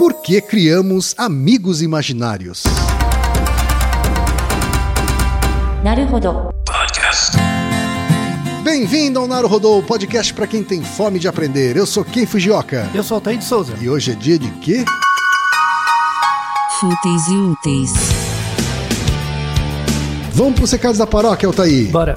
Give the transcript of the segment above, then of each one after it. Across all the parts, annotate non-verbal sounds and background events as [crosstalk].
Por que criamos amigos imaginários? Naruhodo. Podcast. Bem-vindo ao Naruhodo, podcast para quem tem fome de aprender. Eu sou Ken Fujioka. Eu sou o de Souza. E hoje é dia de quê? Fúteis e úteis. Vamos para os recados da paróquia, Altair. Bora.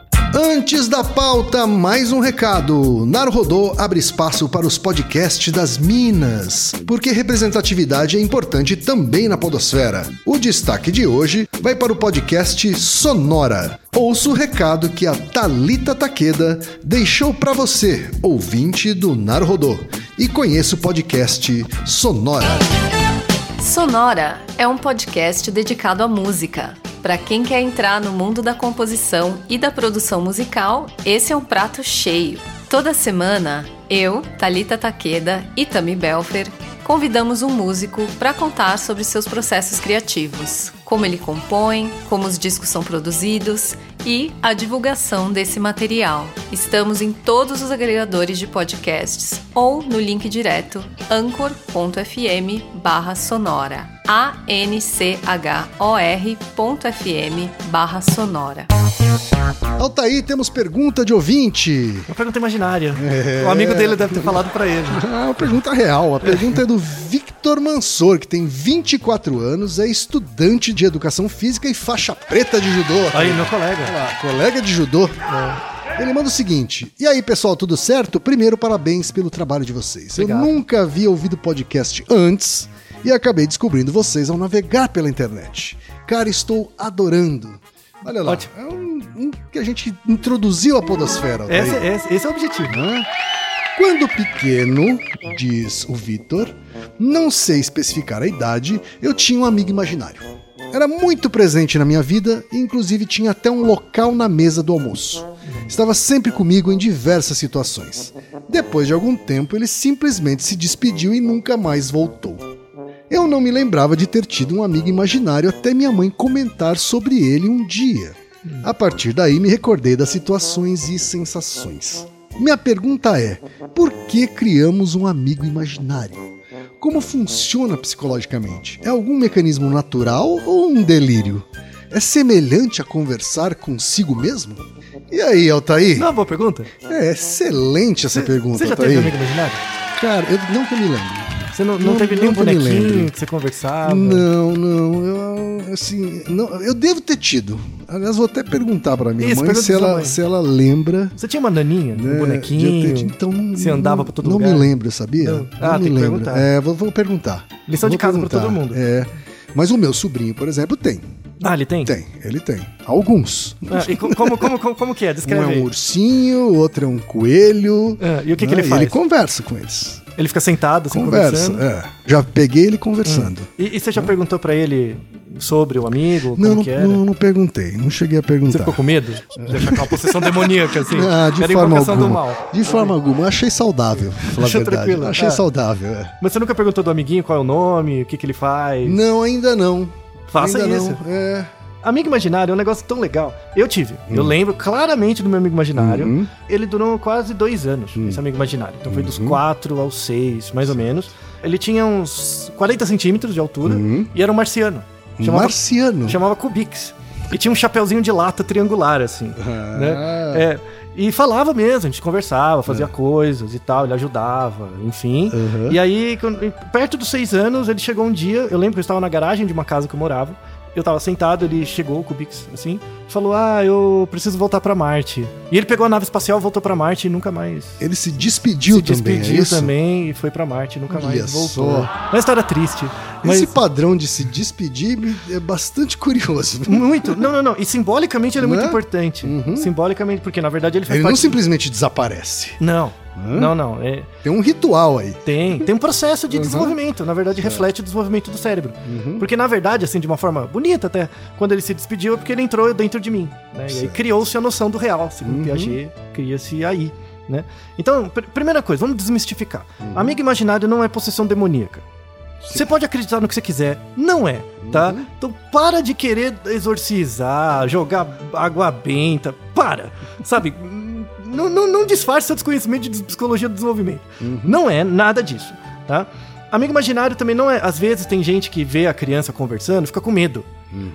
Antes da pauta, mais um recado. Naruhodô abre espaço para os podcasts das Minas, porque representatividade é importante também na podosfera. O destaque de hoje vai para o podcast Sonora. Ouça o recado que a Talita Takeda deixou para você, ouvinte do Naruhodô, e conheça o podcast Sonora. Sonora é um podcast dedicado à música. Para quem quer entrar no mundo da composição e da produção musical, esse é um prato cheio. Toda semana, eu, Talita Takeda e Tami Belfer convidamos um músico para contar sobre seus processos criativos, como ele compõe, como os discos são produzidos e a divulgação desse material. Estamos em todos os agregadores de podcasts ou no link direto anchor.fm barra sonora anchor.fm barra sonora. Altaí, temos pergunta de ouvinte. Uma pergunta imaginária. É. O amigo dele deve ter falado pra ele. [laughs] Ah, uma pergunta real. A pergunta é do Victor Mansor, que tem 24 anos, é estudante de educação física e faixa preta de judô. Aí, meu colega. Olha lá, colega de judô. Ele manda o seguinte: E aí, pessoal, tudo certo? Primeiro, parabéns pelo trabalho de vocês. Eu Obrigado. nunca havia ouvido podcast antes e acabei descobrindo vocês ao navegar pela internet. Cara, estou adorando. Olha lá, Ótimo. é um, um que a gente introduziu a podosfera. Esse, esse- esse é o objetivo. Hã? Quando pequeno, diz o Vitor, não sei especificar a idade, eu tinha um amigo imaginário. Era muito presente na minha vida e, inclusive, tinha até um local na mesa do almoço. Estava sempre comigo em diversas situações. Depois de algum tempo, ele simplesmente se despediu e nunca mais voltou. Eu não me lembrava de ter tido um amigo imaginário até minha mãe comentar sobre ele um dia. A partir daí me recordei das situações e sensações. Minha pergunta é: por que criamos um amigo imaginário? Como funciona psicologicamente? É algum mecanismo natural ou um delírio? É semelhante a conversar consigo mesmo? E aí, Altair? Não, boa pergunta. É excelente essa pergunta, Você já Altair. teve amigo imaginário? Cara, eu não que eu me lembro. Você não, não, Não- teve não nenhum que bonequinho que você conversava? Não, não, eu assim, não, eu devo ter tido. Aliás, vou até perguntar pra minha Isso, mãe se ela, mãe. se ela lembra. Você tinha uma naninha? né, um de bonequinho? ter. Então, não, Você andava pra todo não lugar? me lembro, sabia? Não. Ah, me tem que lembro. perguntar. É, vou, vou perguntar. Lição de Vou casa pra perguntar. todo mundo. É. Mas o meu sobrinho, por exemplo, tem. Ah, ele tem? Tem, ele tem. Alguns. Ah, e co- como, como, como, como que é? [laughs] Um Descreve é um ursinho, outro é um coelho. Ah, e o que que né, ele faz? Ele conversa com eles. Ele fica sentado, assim, Conversa, conversando? é. Já peguei ele conversando. E, e você já perguntou pra ele sobre o amigo? Como Não, não, não, não perguntei, não cheguei a perguntar. Você ficou com medo? De achar que é possessão demoníaca, assim? [laughs] Ah, de era forma alguma. mal. De forma alguma. Achei saudável, falar a Achou verdade. tranquilo? Achei Ah. saudável, é. Mas você nunca perguntou do amiguinho qual é o nome, o que, que ele faz? Não, ainda não. Faça ainda isso. Não. É. Amigo imaginário é um negócio tão legal. Eu tive. Eu lembro claramente do meu amigo imaginário. Uhum. Ele durou quase dois anos, esse amigo imaginário. Então foi dos quatro aos seis, mais ou menos. Ele tinha uns 40 centímetros de altura e era um marciano. Chamava, marciano. chamava Kubix. E tinha um chapeuzinho de lata triangular, assim. Ah. né? É, e falava mesmo, a gente conversava, fazia coisas e tal, ele ajudava, enfim. Uhum. E aí, quando- perto dos seis anos, ele chegou um dia, eu lembro que eu estava na garagem de uma casa que eu morava. Eu tava sentado, ele chegou com o Bix, assim, falou: Ah, eu preciso voltar pra Marte. E ele pegou a nave espacial, voltou pra Marte e nunca mais. Ele se despediu se também, despediu é também e foi pra Marte, nunca Olha mais voltou. só. Uma história triste. Mas Esse padrão de se despedir é bastante curioso. muito. Não, não, não. E simbolicamente ele é muito Né? importante. Simbolicamente, porque na verdade ele faz Ele não parte. simplesmente desaparece. Não. Não, não. É, Tem um ritual aí. Tem, tem um processo Uhum. de desenvolvimento, na verdade reflete o desenvolvimento do cérebro. Uhum. Porque na verdade, assim, de uma forma bonita até, quando ele se despediu é porque ele entrou dentro de mim, né? E aí criou-se a noção do real, segundo Uhum. Piaget, cria-se aí. Né? Então, pr- primeira coisa, vamos desmistificar. Amigo imaginário não é possessão demoníaca. Você pode acreditar no que você quiser, não é, tá? Então para de querer exorcizar, jogar água benta, para, sabe? Não, não, não disfarce seu desconhecimento de psicologia do desenvolvimento. Não é nada disso, tá? Amigo imaginário também não é. Às vezes tem gente que vê a criança conversando fica com medo.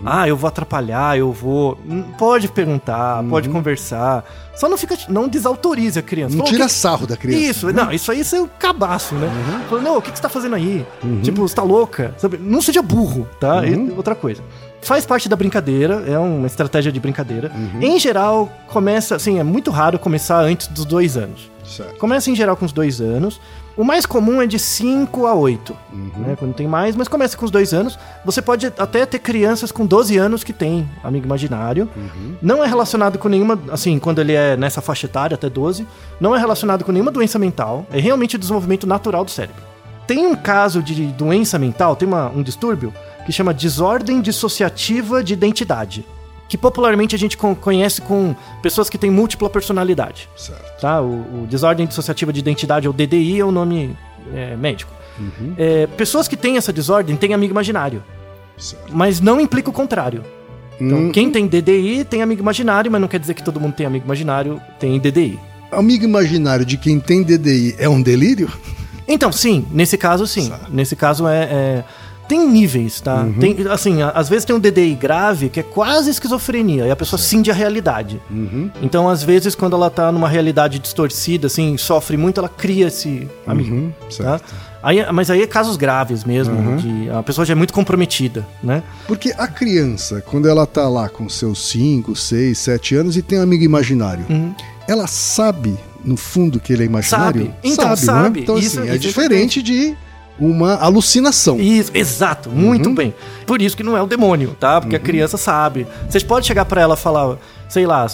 Ah, eu vou atrapalhar, eu vou. Hum, Pode perguntar, pode conversar. Só não fica. Não desautorize a criança. Não Fala, "O tira que- sarro da criança. Uhum. isso, não, isso aí é o cabaço, né? Fala, não, o que, que você tá fazendo aí? Tipo, você tá louca? Sabe? Não seja burro, tá? E Uhum. outra coisa. Faz parte da brincadeira, é uma estratégia de brincadeira. Uhum. Em geral, começa, assim, é muito raro começar antes dos dois anos. Certo. Começa em geral com os dois anos. O mais comum é de 5 a 8, Uhum. né? Quando tem mais, mas começa com os dois anos. Você pode até ter crianças com 12 anos que tem amigo imaginário. Uhum. Não é relacionado com nenhuma, assim, quando ele é nessa faixa etária, até 12, não é relacionado com nenhuma doença mental. É realmente o desenvolvimento natural do cérebro. Tem um caso de doença mental, tem uma- um distúrbio que chama desordem dissociativa de identidade. Que popularmente a gente con- conhece com pessoas que têm múltipla personalidade Certo. tá? O, o desordem dissociativa de identidade, ou DDI, é o nome é, médico. É, pessoas que têm essa desordem têm amigo imaginário, certo. mas não implica o contrário. Então, Hum. quem tem DDI tem amigo imaginário, mas não quer dizer que todo mundo tem amigo imaginário, tem DDI. Amigo imaginário de quem tem DDI é um delírio? Então, sim, nesse caso, sim. Certo. Nesse caso é. é- Tem níveis, tá? Uhum. Tem, assim, às vezes tem um DDI grave que é quase esquizofrenia e a pessoa cinge a realidade. Uhum. Então, às vezes, quando ela tá numa realidade distorcida, assim, sofre muito, ela cria esse amigo. Uhum, tá? Aí, mas aí é casos graves mesmo, de a pessoa já é muito comprometida, né? Porque a criança, quando ela tá lá com seus 5, 6, 7 anos e tem um amigo imaginário, ela sabe, no fundo, que ele é imaginário? Sabe. Então, sabe. Então, Isso- assim, isso é diferente de uma alucinação. Isso, exato, muito bem. Por isso que não é o demônio, tá? Porque a criança sabe. Vocês podem chegar pra ela e falar, sei lá,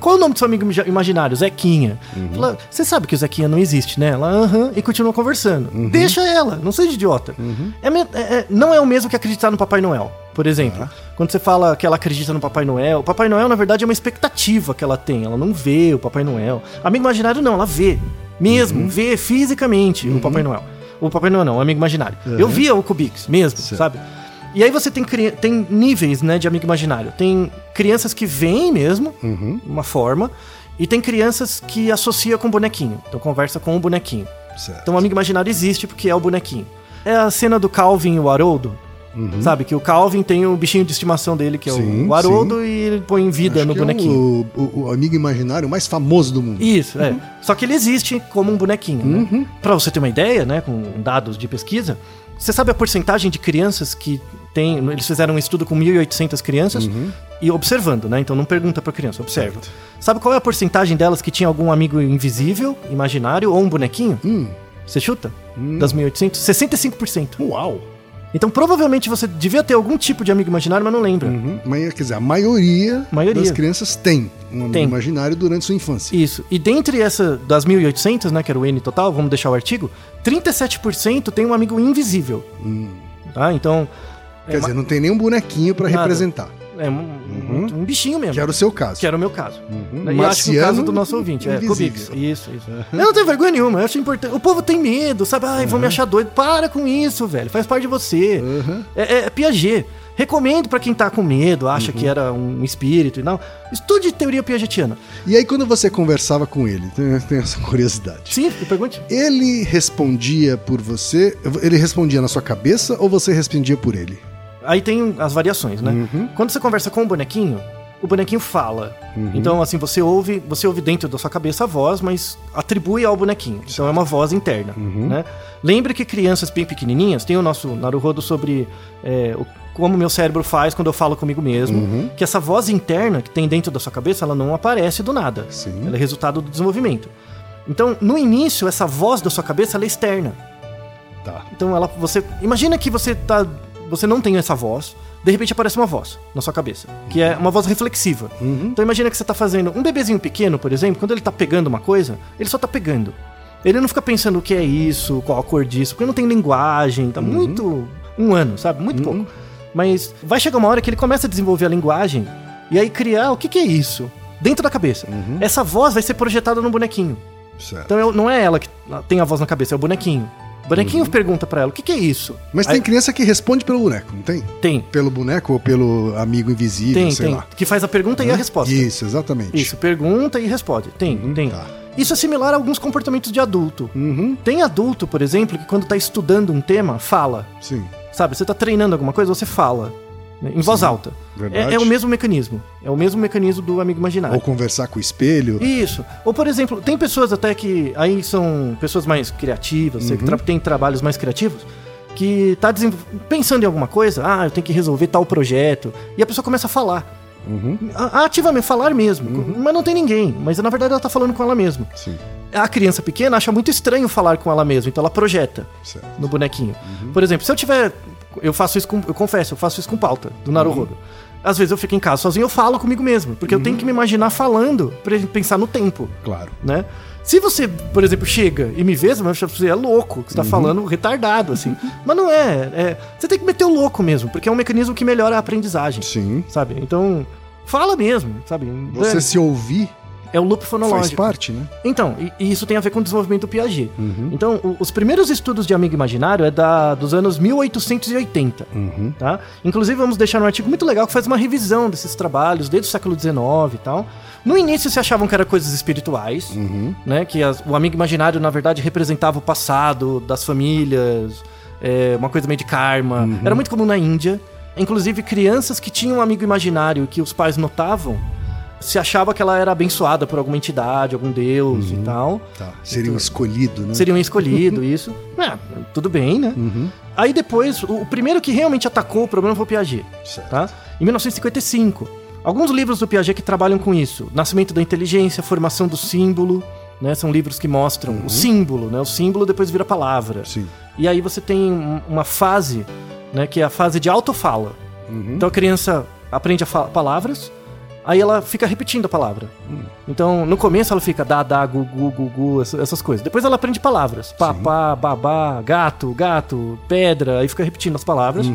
qual é o nome do seu amigo imagi- imaginário? Zequinha. Fala, Você sabe que o Zequinha não existe, né? Ela, aham, e continua conversando. Deixa ela, não seja idiota. É me- é- é- não é o mesmo que acreditar no Papai Noel. Por exemplo, quando você fala que ela acredita no Papai Noel, o Papai Noel, na verdade, é uma expectativa que ela tem. Ela não vê o Papai Noel. Amigo imaginário, não, ela vê. Mesmo, vê fisicamente o Papai Noel. O Papai Noel não, o amigo imaginário. Eu via o Cubix mesmo, sabe? E aí você tem, tem níveis, né, de amigo imaginário. Tem crianças que veem mesmo, uma forma, e tem crianças que associa com bonequinho. Então conversa com o bonequinho. Certo. Então o amigo imaginário existe porque é o bonequinho. É a cena do Calvin e o Haroldo. Sabe? Que o Calvin tem o bichinho de estimação dele, que é Sim, o Haroldo, e ele põe vida Acho no é bonequinho. o, o- o amigo imaginário mais famoso do mundo. Isso, é. Só que ele existe como um bonequinho, né? Pra você ter uma ideia, né, com dados de pesquisa, você sabe a porcentagem de crianças que tem, eles fizeram um estudo com 1.800 crianças e observando, né? Então não pergunta pra criança, observa. Certo. Sabe qual é a porcentagem delas que tinha algum amigo invisível, imaginário ou um bonequinho? Hum. Você chuta? Das 1.800? 65%. Uau! Então provavelmente você devia ter algum tipo de amigo imaginário, mas não lembra. Uhum. Mas, quer dizer, a maioria, Maioria. das crianças tem um amigo Tem. imaginário durante sua infância. Isso. E dentre essa, das 1.800, né, que era o N total, vamos deixar o artigo, 37% tem um amigo invisível. Tá? Então, Quer dizer, não tem nenhum bonequinho pra Nada. representar. É um, um- um bichinho mesmo. Que era o seu caso. Que era o meu caso. Uhum. E acho que o caso Marciano do nosso ouvinte. É, invisível. Cubix. Isso, isso. Eu não tenho vergonha nenhuma, eu acho importante. O povo tem medo, sabe? Ai, vão me achar doido. Para com isso, velho. Faz parte de você. Uhum. É, é, é Piaget. Recomendo pra quem tá com medo, acha que era um espírito e não. Estude teoria piagetiana. E aí, quando você conversava com ele, tem, essa curiosidade. Sim, pergunte. Ele respondia por você? Ele respondia na sua cabeça ou você respondia por ele? Aí tem as variações, né? Uhum. Quando você conversa com o bonequinho, o bonequinho fala. Então, assim, você ouve, você ouve dentro da sua cabeça a voz, mas atribui ao bonequinho. Então é uma voz interna, né? Lembre que crianças bem pequenininhas, tem o nosso Naruhodo sobre é, o- como meu cérebro faz quando eu falo comigo mesmo, que essa voz interna que tem dentro da sua cabeça, ela não aparece do nada. Sim. Ela é resultado do desenvolvimento. Então, no início, essa voz da sua cabeça, é externa. Tá. Então ela, você imagina que você tá, você não tem essa voz, de repente aparece uma voz na sua cabeça, que é uma voz reflexiva. Então imagina que você tá fazendo um bebezinho pequeno, por exemplo, quando ele tá pegando uma coisa, ele só tá pegando. Ele não fica pensando o que é isso, qual a cor disso, porque não tem linguagem, tá muito um ano, sabe? Muito pouco. Mas vai chegar uma hora que ele começa a desenvolver a linguagem e aí criar o que, que é isso dentro da cabeça. Essa voz vai ser projetada no bonequinho. Certo. Então não é ela que tem a voz na cabeça, é o bonequinho. Bonequinho Uhum. pergunta pra ela, o que, que é isso? Mas Aí- tem criança que responde pelo boneco, não tem? Tem, Pelo boneco ou pelo amigo invisível, tem, sei tem. lá. Que faz a pergunta e a resposta. Isso, exatamente. Isso, pergunta e responde. Tem, tem. tá. Isso é similar a alguns comportamentos de adulto. Uhum, Tem adulto, por exemplo, que quando tá estudando um tema, fala. sim. Sabe, você tá treinando alguma coisa, você fala. Né, Em voz alta. É, é o mesmo mecanismo. É o mesmo mecanismo do amigo imaginário. Ou conversar com o espelho. Isso. Ou, por exemplo, tem pessoas até que. Aí são pessoas mais criativas, Uhum. que tra têm trabalhos mais criativos, que tá pensando em alguma coisa, ah, eu tenho que resolver tal projeto. E a pessoa começa a falar. Uhum, Ativamente, falar mesmo. Mas não tem ninguém. Mas na verdade ela tá falando com ela mesma. sim. A criança pequena acha muito estranho falar com ela mesma, então ela projeta Certo. no bonequinho. Por exemplo, se eu tiver. Eu faço isso com. Eu confesso, eu faço isso com pauta do Naruhodo. Às vezes eu fico em casa sozinho, eu falo comigo mesmo. Porque eu tenho que me imaginar falando pra pensar no tempo, Claro. né? Se você, por exemplo, chega e me vê, você vai achar que você é louco, que você tá falando retardado, assim. Mas não é, é. Você tem que meter o louco mesmo, porque é um mecanismo que melhora a aprendizagem, Sim. sabe? Então, fala mesmo, sabe? Você se ouvir É o loop faz fonológico. parte, né? Então, e, e isso tem a ver com o desenvolvimento do Piaget. Uhum. Então, o- os primeiros estudos de amigo imaginário é da, dos anos 1880, Uhum. tá? Inclusive, vamos deixar um artigo muito legal que faz uma revisão desses trabalhos desde o século XIX e tal. No início se achavam que eram coisas espirituais, Uhum. né? Que as- o amigo imaginário, na verdade, representava o passado das famílias, é, uma coisa meio de karma. Uhum. Era muito comum na Índia. Inclusive, crianças que tinham um amigo imaginário que os pais notavam, se achava que ela era abençoada por alguma entidade, algum deus Uhum. e tal. Tá. Seria um escolhido, né? Seriam escolhido, [laughs] isso. É, tudo bem, né? Uhum. Aí depois, o, o primeiro que realmente atacou o problema foi o Piaget, Certo. tá? Em 1955. Alguns livros do Piaget que trabalham com isso. Nascimento da inteligência, formação do símbolo, né? São livros que mostram o símbolo, né? O símbolo depois vira palavra. Sim. E aí você tem um- uma fase, né? Que é a fase de autofala. Uhum. Então a criança aprende a palavras, aí ela fica repetindo a palavra. Então, no começo ela fica dá, dá, gu, gu, gu, gu, essa- essas coisas. Depois ela aprende palavras. Papá, babá, gato, gato, pedra, aí fica repetindo as palavras.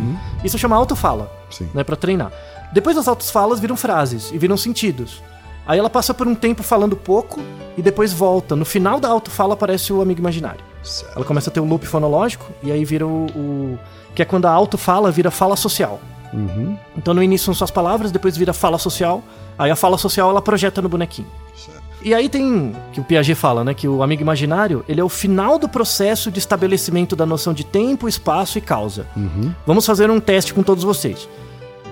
Isso chama autofala, Sim. né, para treinar. Depois as autofalas viram frases e viram sentidos. Aí ela passa por um tempo falando pouco e depois volta. No final da autofala aparece o amigo imaginário. Certo. Ela começa a ter o loop fonológico e aí vira o, o- que é quando a autofala vira fala social. Uhum. Então no início são só as palavras, depois vira fala social. Aí a fala social ela projeta no bonequinho. Certo. E aí tem que o Piaget fala, né, que o amigo imaginário, ele é o final do processo de estabelecimento da noção de tempo, espaço e causa. Uhum. Vamos fazer um teste com todos vocês.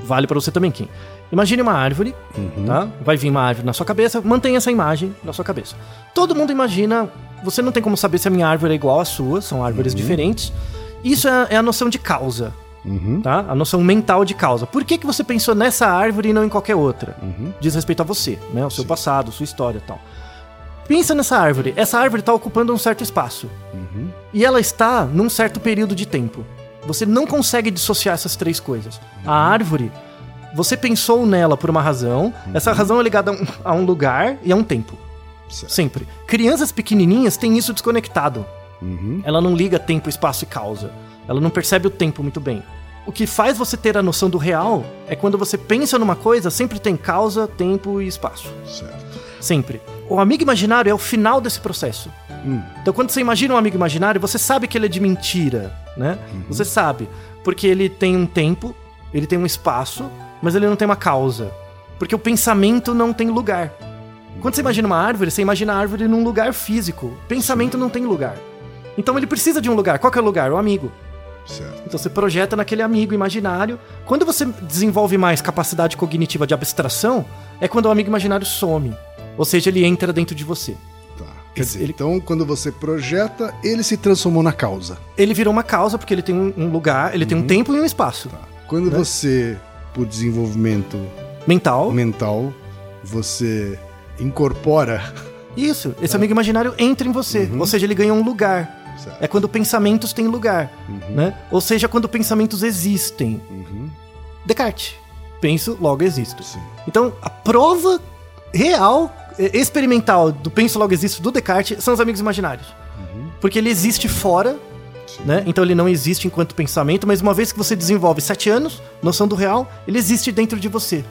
Vale pra você também, Kim. Imagine uma árvore, Uhum. tá? Vai vir uma árvore na sua cabeça, mantenha essa imagem na sua cabeça. Todo mundo imagina, você não tem como saber se a minha árvore é igual à sua, são árvores diferentes. Isso é, é a noção de causa, Uhum. tá? A noção mental de causa. Por que, que você pensou nessa árvore e não em qualquer outra? Uhum. Diz respeito a você, né? O seu passado, sua história e tal. Pensa nessa árvore. Essa árvore está ocupando um certo espaço. Uhum. E ela está num certo período de tempo. Você não consegue dissociar essas três coisas. A árvore, você pensou nela por uma razão. Essa razão é ligada a um, a um lugar e a um tempo. Certo. Sempre. Crianças pequenininhas têm isso desconectado. Uhum. Ela não liga tempo, espaço e causa. Ela não percebe o tempo muito bem. O que faz você ter a noção do real é quando você pensa numa coisa, sempre tem causa, tempo e espaço. Certo. Sempre. O amigo imaginário é o final desse processo. Hum. Então, quando você imagina um amigo imaginário, você sabe que ele é de mentira, né? Você sabe. Porque ele tem um tempo, ele tem um espaço, mas ele não tem uma causa. Porque o pensamento não tem lugar. Quando você imagina uma árvore, você imagina a árvore num lugar físico. Pensamento não tem lugar. Então ele precisa de um lugar. Qual que é o lugar? O amigo. Certo. Então você projeta naquele amigo imaginário. Quando você desenvolve mais capacidade cognitiva de abstração, é quando o amigo imaginário some. Ou seja, ele entra dentro de você. Tá. Quer dizer, ele- então quando você projeta, ele se transformou na causa. Ele virou uma causa porque ele tem um lugar, ele tem um tempo e um espaço. Tá. Quando Né? você, por desenvolvimento Mental. mental, você incorpora. Isso. Esse amigo imaginário entra em você. Ou seja, ele ganha um lugar. Certo. É quando pensamentos têm lugar. Né? Ou seja, quando pensamentos existem. Uhum. Descartes. Penso, logo existo. Sim. Então, a prova real, experimental do penso, logo existo do Descartes são os amigos imaginários. Porque ele existe fora, Sim. né? Então ele não existe enquanto pensamento, mas uma vez que você desenvolve sete anos, noção do real, ele existe dentro de você.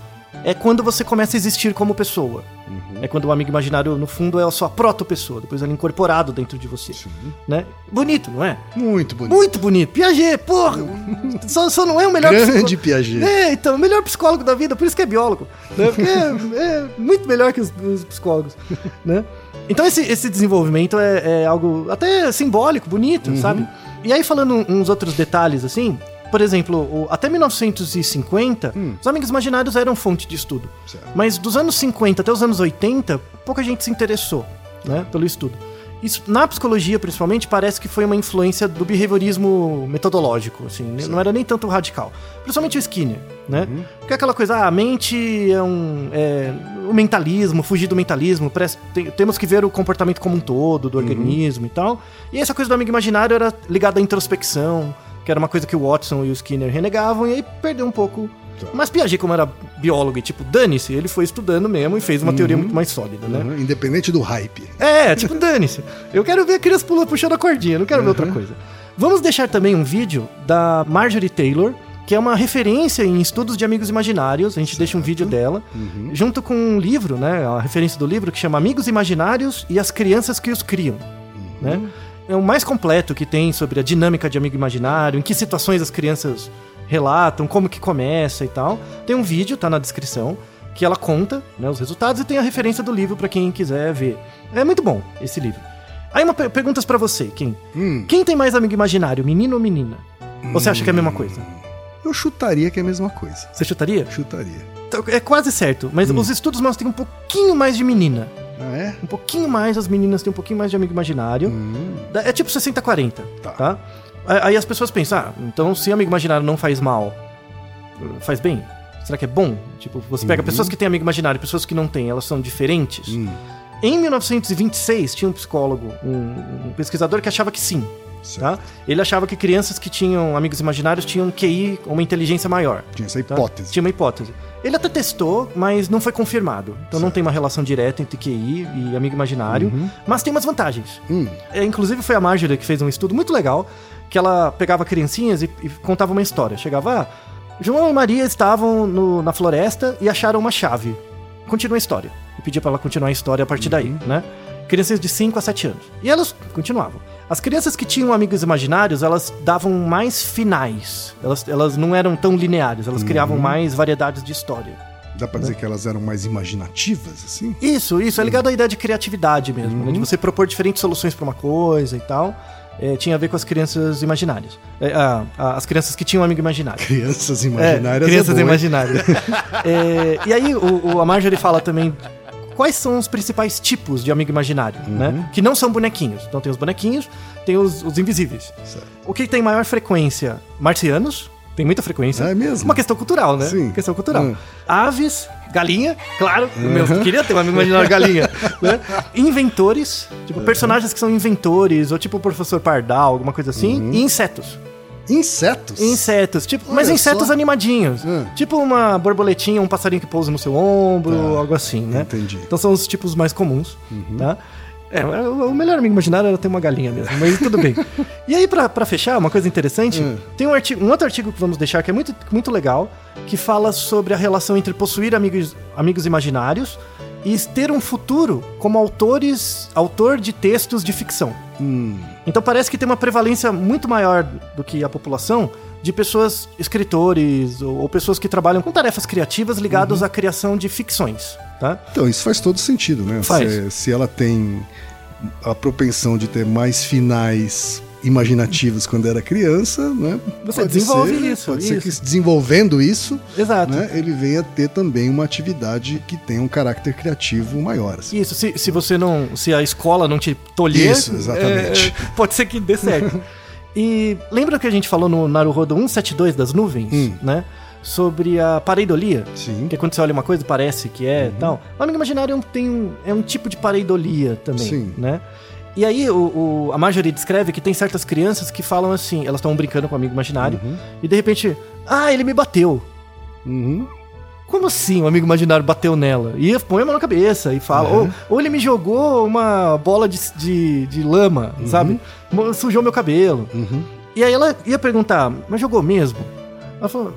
É quando você começa a existir como pessoa. Uhum. É quando o amigo imaginário, no fundo, é a sua proto-pessoa, depois ele é incorporado dentro de você. Sim. Né? Bonito, não é? Muito bonito. Muito bonito. Piaget, porra! [laughs] só, só não é o melhor Grande psicólogo. Piaget. É, então, o melhor psicólogo da vida, por isso que é biólogo. Né? Porque é, é muito melhor que os, os psicólogos. Né? Então, esse, esse desenvolvimento é, é algo até simbólico, bonito, sabe? E aí, falando uns outros detalhes, assim, por exemplo, até 1950, os amigos imaginários eram fonte de estudo. Certo. Mas dos anos 50 até os anos 80, pouca gente se interessou né, pelo estudo. Isso, na psicologia, principalmente, parece que foi uma influência do behaviorismo metodológico, assim, né? não era nem tanto radical. Principalmente o Skinner, né? Porque é aquela coisa, ah, a mente é um... É, o mentalismo, fugir do mentalismo, parece- tem- temos que ver o comportamento como um todo do organismo e tal. E essa coisa do amigo imaginário era ligada à introspecção, que era uma coisa que o Watson e o Skinner renegavam, e aí perdeu um pouco... Mas Piaget, como era biólogo e tipo, dane-se, ele foi estudando mesmo e fez uma teoria muito mais sólida, né? Uhum. Independente do hype. É, tipo, dane-se. Eu quero ver a criança pulando, puxando a cordinha, não quero ver outra coisa. Vamos deixar também um vídeo da Marjorie Taylor, que é uma referência em estudos de amigos imaginários. A gente deixa um vídeo dela, junto com um livro, né? A referência do livro que chama Amigos Imaginários e as Crianças que os Criam. Né? É o mais completo que tem sobre a dinâmica de amigo imaginário, em que situações as crianças relatam, como que começa e tal. Tem um vídeo, tá na descrição, que ela conta né, os resultados e tem a referência do livro pra quem quiser ver. É muito bom esse livro. Aí uma per perguntas pra você, quem? Hum. Quem tem mais amigo imaginário, menino ou menina? Ou você acha que é a mesma coisa? Eu chutaria que é a mesma coisa. Você chutaria? Chutaria. Então, É quase certo, mas os estudos mostram que tem um pouquinho mais de menina. Ah, é? Um pouquinho mais, as meninas têm um pouquinho mais de amigo imaginário. Da- É tipo 60-40, Tá. tá. Aí as pessoas pensam, ah, então se amigo imaginário não faz mal, faz bem? Será que é bom? Tipo, você pega pessoas que têm amigo imaginário e pessoas que não têm, elas são diferentes? Hum. Em 1926, tinha um psicólogo, um, um pesquisador que achava que sim. Tá? Ele achava que crianças que tinham amigos imaginários tinham um QI, uma inteligência maior. Tinha essa tá? hipótese. Tinha uma hipótese. Ele até testou, mas não foi confirmado. Então não tem uma relação direta entre QI e amigo imaginário. Mas tem umas vantagens. Hum. É, inclusive foi a Marjorie que fez um estudo muito legal, que ela pegava criancinhas e, e contava uma história. Chegava, ah, João e Maria estavam no- na floresta e acharam uma chave. Continua a história. E pedia pra ela continuar a história a partir daí, né? Crianças de 5 a 7 anos. E elas continuavam. As crianças que tinham amigos imaginários, elas davam mais finais. Elas, elas não eram tão lineares, elas criavam mais variedades de história. Dá pra dizer que elas eram mais imaginativas, assim? Isso, isso. É ligado à ideia de criatividade mesmo, né? De você propor diferentes soluções para uma coisa e tal. É, tinha a ver com as crianças imaginárias. É, a- a- as crianças que tinham um amigo imaginário. Crianças É, imaginárias. crianças é bom, imaginárias. [laughs] É, e aí, o, o- a Marjorie fala também quais são os principais tipos de amigo imaginário, Uhum. né? Que não são bonequinhos. Então tem os bonequinhos, tem os, os invisíveis. Certo. O que tem maior frequência? Marcianos, tem muita frequência. É mesmo? Uma questão cultural, né? Sim. Questão cultural. Hum. Aves, galinha, claro. Meu, queria ter um amigo imaginário galinha. [laughs] né? Inventores, tipo, personagens que são inventores, ou tipo o professor Pardal, alguma coisa assim. Uhum. E insetos. Insetos? Insetos, tipo, Olha mas insetos só. animadinhos. Hum. Tipo uma borboletinha, um passarinho que pousa no seu ombro, algo assim, né? entendi. Então são os tipos mais comuns, tá? É, o melhor amigo imaginário era ter uma galinha mesmo, mas tudo bem. [laughs] E aí, pra, pra fechar, uma coisa interessante, Hum. tem um, artigo, um outro artigo que vamos deixar que é muito, muito legal, que fala sobre a relação entre possuir amigos, amigos imaginários e ter um futuro como autores, autor de textos de ficção. Hum, Então parece que tem uma prevalência muito maior do que a população de pessoas escritores ou, ou pessoas que trabalham com tarefas criativas ligadas à criação de ficções, tá? Então, isso faz todo sentido, né? Faz. Se, se ela tem a propensão de ter mais finais imaginativos quando era criança, né? Você pode desenvolve ser- isso, Pode ser isso. que se desenvolvendo isso, Exato. né, ele venha ter também uma atividade que tenha um caráter criativo maior. assim. Isso, se, se você não. Se a escola não te tolher. Isso, exatamente. é, pode ser que dê certo. [laughs] e lembra que a gente falou no Naruhodo 172 das nuvens, Hum. né? Sobre a pareidolia? Sim. Que é quando você olha uma coisa parece que é e tal. O amigo imaginário é um- tem um, é um tipo de pareidolia também, Sim. né? E aí o, o- a Marjorie descreve que tem certas crianças que falam assim, elas estão brincando com o amigo imaginário, e de repente, ah, ele me bateu. Uhum. Como assim? O amigo imaginário bateu nela? E põe a mão na cabeça e fala. Ou, ou ele me jogou uma bola de, de, de lama, sabe? Mo- Sujou meu cabelo. Uhum. E aí ela ia perguntar, mas jogou mesmo? Ela falou,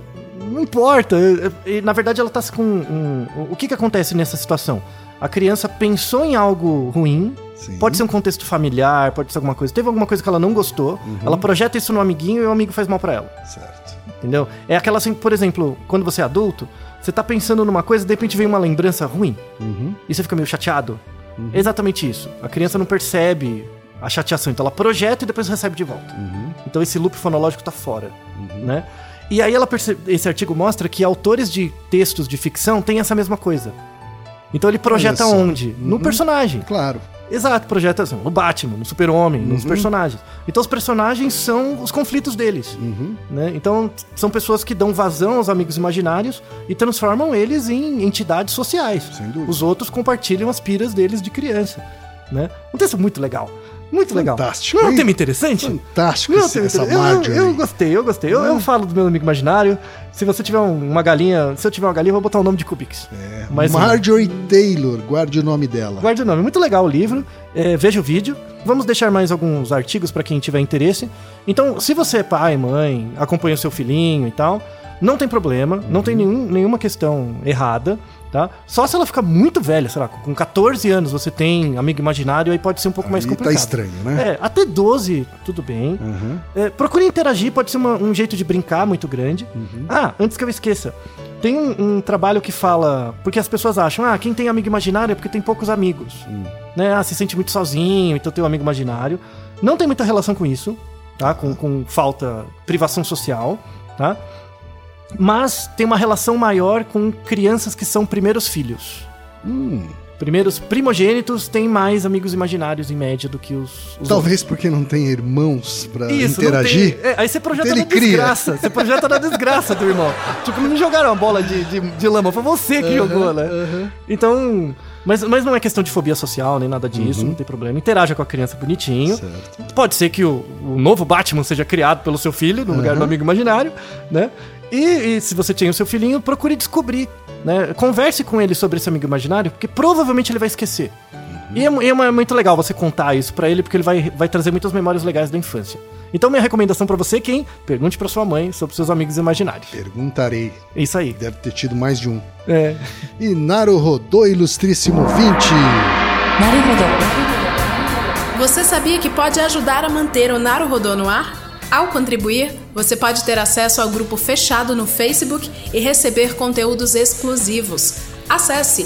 Não importa. E, na verdade, ela tá com. Um, o que que acontece nessa situação? A criança pensou em algo ruim. Sim. Pode ser um contexto familiar, pode ser alguma coisa. Teve alguma coisa que ela não gostou. Ela projeta isso no amiguinho e o amigo faz mal pra ela. Certo. Entendeu? É aquela assim, por exemplo, quando você é adulto, você tá pensando numa coisa e de repente vem uma lembrança ruim. Uhum. E você fica meio chateado. É exatamente isso. A criança não percebe a chateação, então ela projeta e depois recebe de volta. Uhum. Então esse loop fonológico tá fora, né? E aí ela perce- esse artigo mostra que autores de textos de ficção têm essa mesma coisa. Então ele projeta onde? No personagem. Claro. Exato, projeta assim, no Batman, no Super-Homem, Uhum. nos personagens. Então os personagens são os conflitos deles. Uhum. Né? Então são pessoas que dão vazão aos amigos imaginários e transformam eles em entidades sociais. Sem dúvida. Os outros compartilham as piras deles de criança. Né? Um texto muito legal. Muito legal. Fantástico, Não é um tema interessante? Fantástico Não, é esse, tema essa eu, eu gostei, eu gostei. Eu, eu falo do meu amigo imaginário. Se você tiver um- uma galinha, se eu tiver uma galinha, eu vou botar o nome de Kubix. É, Mas, Marjorie Taylor, guarde o nome dela. Guarde o nome. Muito legal o livro. É, veja o vídeo. Vamos deixar mais alguns artigos para quem tiver interesse. Então, se você é pai, mãe, acompanha o seu filhinho e tal, não tem problema, não tem nenhum, nenhuma questão errada, tá? Só se ela ficar muito velha, sei lá, com 14 anos você tem amigo imaginário, aí pode ser um pouco mais Aí complicado. tá estranho, né? É, até 12, tudo bem. Uhum. É, procure interagir, pode ser uma- um jeito de brincar muito grande. Uhum. Ah, antes que eu esqueça, tem um, um trabalho que fala. Porque as pessoas acham, ah, quem tem amigo imaginário é porque tem poucos amigos. Hum. Né? Ah, se sente muito sozinho, então tem um amigo imaginário. Não tem muita relação com isso, tá? Com, com falta, privação social, tá? Mas tem uma relação maior com crianças que são primeiros filhos. Hum, Primeiros primogênitos têm mais amigos imaginários em média do que os, os outros. talvez porque não tem irmãos não interagir. tem- é, aí você projeta Ele na cria. desgraça. Você projeta na desgraça do irmão. [laughs] Tipo, não jogaram a bola de, de, de lama, foi você que jogou, né? Então. Mas, mas não é questão de fobia social, nem nada disso, não tem problema. Interaja com a criança bonitinho. Certo. Pode ser que o, o novo Batman seja criado pelo seu filho, no lugar do amigo imaginário, né? E, e se você tem o seu filhinho, procure descobrir, né? Converse com ele sobre esse amigo imaginário, porque provavelmente ele vai esquecer. E é, é, é, muito legal você contar isso para ele, porque ele vai, vai trazer muitas memórias legais da infância. Então, minha recomendação para você, é quem? Pergunte para sua mãe sobre seus amigos imaginários. Perguntarei. Isso aí. Deve ter tido mais de um. É. E Naruhodô, ilustríssimo 20. Naruhodô. Você sabia que pode ajudar a manter o Naruhodô no ar? Ao contribuir, você pode ter acesso ao grupo fechado no Facebook e receber conteúdos exclusivos. Acesse